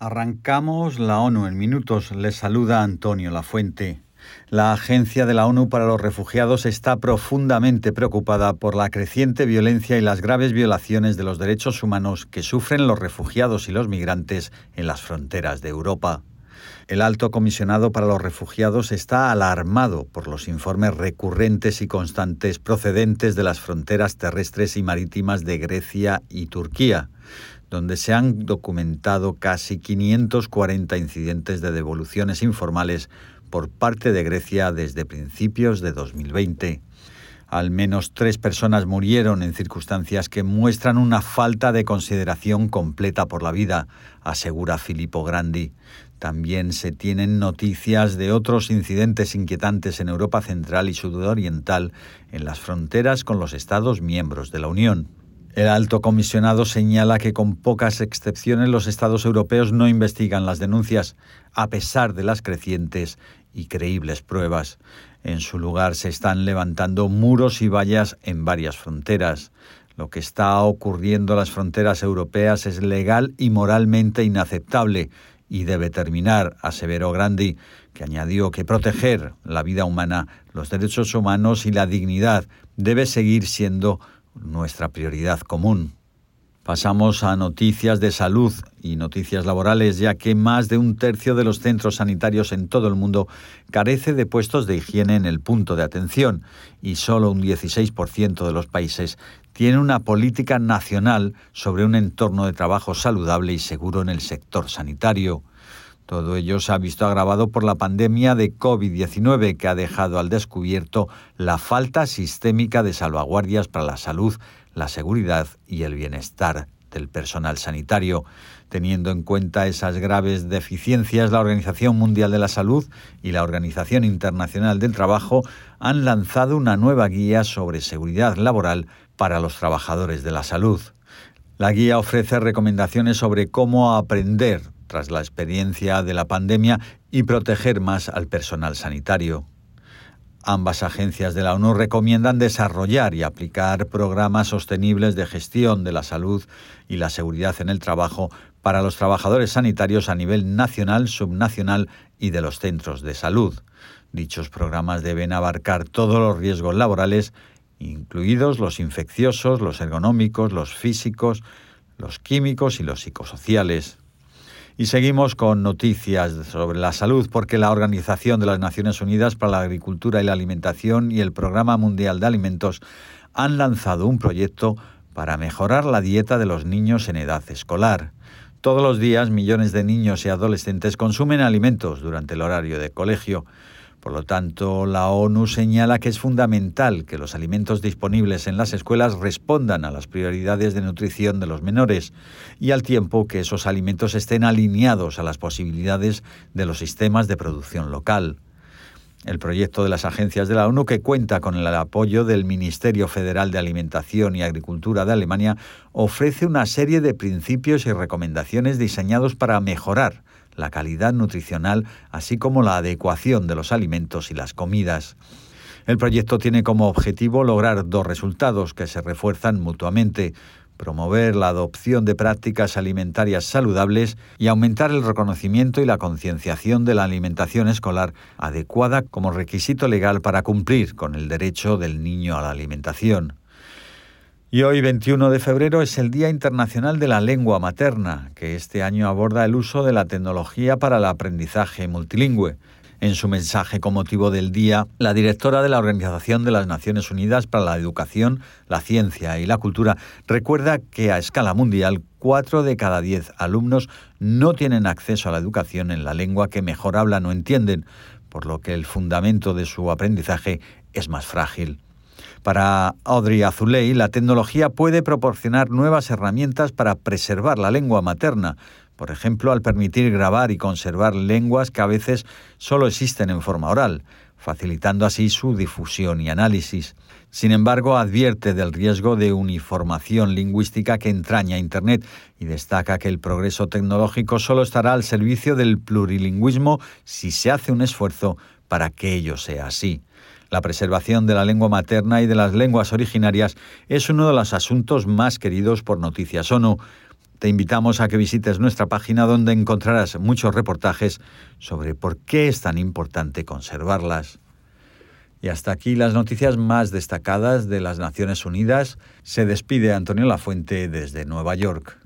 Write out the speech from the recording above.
Arrancamos la ONU en minutos. Les saluda Antonio Lafuente. La Agencia de la ONU para los Refugiados está profundamente preocupada por la creciente violencia y las graves violaciones de los derechos humanos que sufren los refugiados y los migrantes en las fronteras de Europa. El alto comisionado para los refugiados está alarmado por los informes recurrentes y constantes procedentes de las fronteras terrestres y marítimas de Grecia y Turquía, donde se han documentado casi 540 incidentes de devoluciones informales por parte de Grecia desde principios de 2020. Al menos tres personas murieron en circunstancias que muestran una falta de consideración completa por la vida, asegura Filippo Grandi. También se tienen noticias de otros incidentes inquietantes en Europa Central y Sudoriental, en las fronteras con los Estados miembros de la Unión. El alto comisionado señala que con pocas excepciones los Estados europeos no investigan las denuncias, a pesar de las crecientes y creíbles pruebas. En su lugar se están levantando muros y vallas en varias fronteras. Lo que está ocurriendo en las fronteras europeas es legal y moralmente inaceptable y debe terminar, aseveró Grandi, que añadió que proteger la vida humana, los derechos humanos y la dignidad debe seguir siendo nuestra prioridad común. Pasamos a noticias de salud y noticias laborales, ya que más de un tercio de los centros sanitarios en todo el mundo carece de puestos de higiene en el punto de atención y solo un 16% de los países tiene una política nacional sobre un entorno de trabajo saludable y seguro en el sector sanitario. Todo ello se ha visto agravado por la pandemia de COVID-19 que ha dejado al descubierto la falta sistémica de salvaguardias para la salud, la seguridad y el bienestar del personal sanitario. Teniendo en cuenta esas graves deficiencias, la Organización Mundial de la Salud y la Organización Internacional del Trabajo han lanzado una nueva guía sobre seguridad laboral para los trabajadores de la salud. La guía ofrece recomendaciones sobre cómo aprender tras la experiencia de la pandemia y proteger más al personal sanitario. Ambas agencias de la ONU recomiendan desarrollar y aplicar programas sostenibles de gestión de la salud y la seguridad en el trabajo para los trabajadores sanitarios a nivel nacional, subnacional y de los centros de salud. Dichos programas deben abarcar todos los riesgos laborales, incluidos los infecciosos, los ergonómicos, los físicos, los químicos y los psicosociales. Y seguimos con noticias sobre la salud porque la Organización de las Naciones Unidas para la Agricultura y la Alimentación y el Programa Mundial de Alimentos han lanzado un proyecto para mejorar la dieta de los niños en edad escolar. Todos los días millones de niños y adolescentes consumen alimentos durante el horario de colegio. Por lo tanto, la ONU señala que es fundamental que los alimentos disponibles en las escuelas respondan a las prioridades de nutrición de los menores y al tiempo que esos alimentos estén alineados a las posibilidades de los sistemas de producción local. El proyecto de las agencias de la ONU, que cuenta con el apoyo del Ministerio Federal de Alimentación y Agricultura de Alemania, ofrece una serie de principios y recomendaciones diseñados para mejorar la calidad nutricional, así como la adecuación de los alimentos y las comidas. El proyecto tiene como objetivo lograr dos resultados que se refuerzan mutuamente promover la adopción de prácticas alimentarias saludables y aumentar el reconocimiento y la concienciación de la alimentación escolar adecuada como requisito legal para cumplir con el derecho del niño a la alimentación. Y hoy, 21 de febrero, es el Día Internacional de la Lengua Materna, que este año aborda el uso de la tecnología para el aprendizaje multilingüe. En su mensaje con motivo del día, la directora de la Organización de las Naciones Unidas para la Educación, la Ciencia y la Cultura recuerda que a escala mundial, cuatro de cada diez alumnos no tienen acceso a la educación en la lengua que mejor hablan o entienden, por lo que el fundamento de su aprendizaje es más frágil. Para Audrey Azuley, la tecnología puede proporcionar nuevas herramientas para preservar la lengua materna, por ejemplo, al permitir grabar y conservar lenguas que a veces solo existen en forma oral, facilitando así su difusión y análisis. Sin embargo, advierte del riesgo de uniformación lingüística que entraña Internet y destaca que el progreso tecnológico solo estará al servicio del plurilingüismo si se hace un esfuerzo para que ello sea así. La preservación de la lengua materna y de las lenguas originarias es uno de los asuntos más queridos por Noticias ONU, te invitamos a que visites nuestra página donde encontrarás muchos reportajes sobre por qué es tan importante conservarlas. Y hasta aquí las noticias más destacadas de las Naciones Unidas. Se despide Antonio Lafuente desde Nueva York.